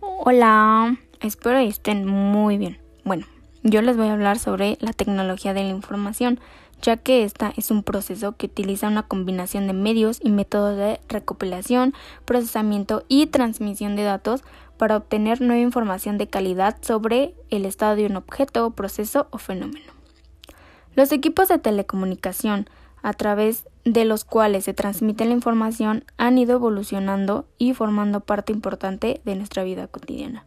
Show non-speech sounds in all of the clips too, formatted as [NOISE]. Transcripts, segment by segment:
Hola, espero estén muy bien. Bueno, yo les voy a hablar sobre la tecnología de la información, ya que esta es un proceso que utiliza una combinación de medios y métodos de recopilación, procesamiento y transmisión de datos para obtener nueva información de calidad sobre el estado de un objeto, proceso o fenómeno. Los equipos de telecomunicación, a través de los cuales se transmite la información han ido evolucionando y formando parte importante de nuestra vida cotidiana.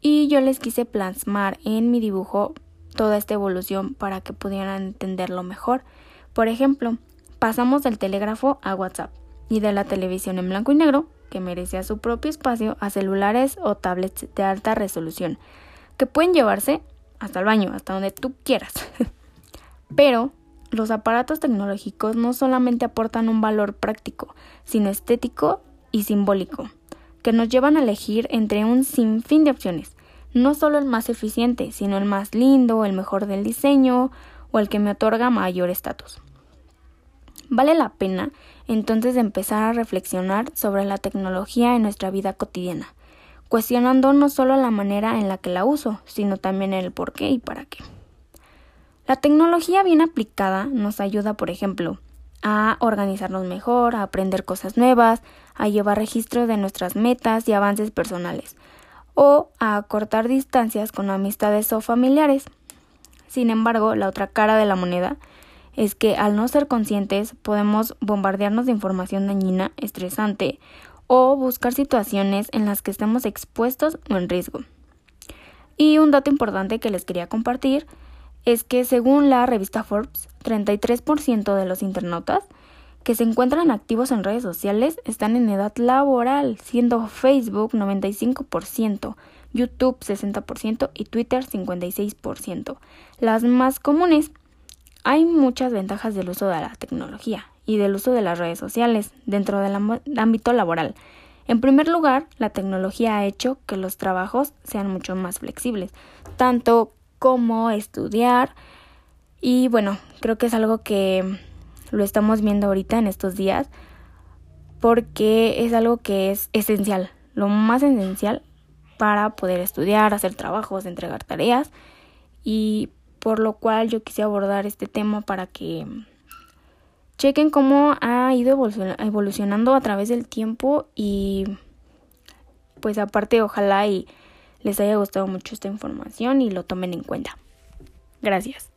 Y yo les quise plasmar en mi dibujo toda esta evolución para que pudieran entenderlo mejor. Por ejemplo, pasamos del telégrafo a WhatsApp y de la televisión en blanco y negro, que merecía su propio espacio, a celulares o tablets de alta resolución, que pueden llevarse hasta el baño, hasta donde tú quieras. [LAUGHS] Pero los aparatos tecnológicos no solamente aportan un valor práctico, sino estético y simbólico, que nos llevan a elegir entre un sinfín de opciones, no solo el más eficiente, sino el más lindo, el mejor del diseño o el que me otorga mayor estatus. Vale la pena entonces empezar a reflexionar sobre la tecnología en nuestra vida cotidiana, cuestionando no solo la manera en la que la uso, sino también el por qué y para qué. La tecnología bien aplicada nos ayuda, por ejemplo, a organizarnos mejor, a aprender cosas nuevas, a llevar registro de nuestras metas y avances personales, o a cortar distancias con amistades o familiares. Sin embargo, la otra cara de la moneda es que al no ser conscientes podemos bombardearnos de información dañina, estresante, o buscar situaciones en las que estemos expuestos o en riesgo. Y un dato importante que les quería compartir es que según la revista Forbes, 33% de los internautas que se encuentran activos en redes sociales están en edad laboral, siendo Facebook 95%, YouTube 60% y Twitter 56%. Las más comunes. Hay muchas ventajas del uso de la tecnología y del uso de las redes sociales dentro del ámbito laboral. En primer lugar, la tecnología ha hecho que los trabajos sean mucho más flexibles, tanto cómo estudiar. Y bueno, creo que es algo que lo estamos viendo ahorita en estos días porque es algo que es esencial, lo más esencial para poder estudiar, hacer trabajos, entregar tareas y por lo cual yo quise abordar este tema para que chequen cómo ha ido evolucionando a través del tiempo y pues aparte ojalá y les haya gustado mucho esta información y lo tomen en cuenta. Gracias.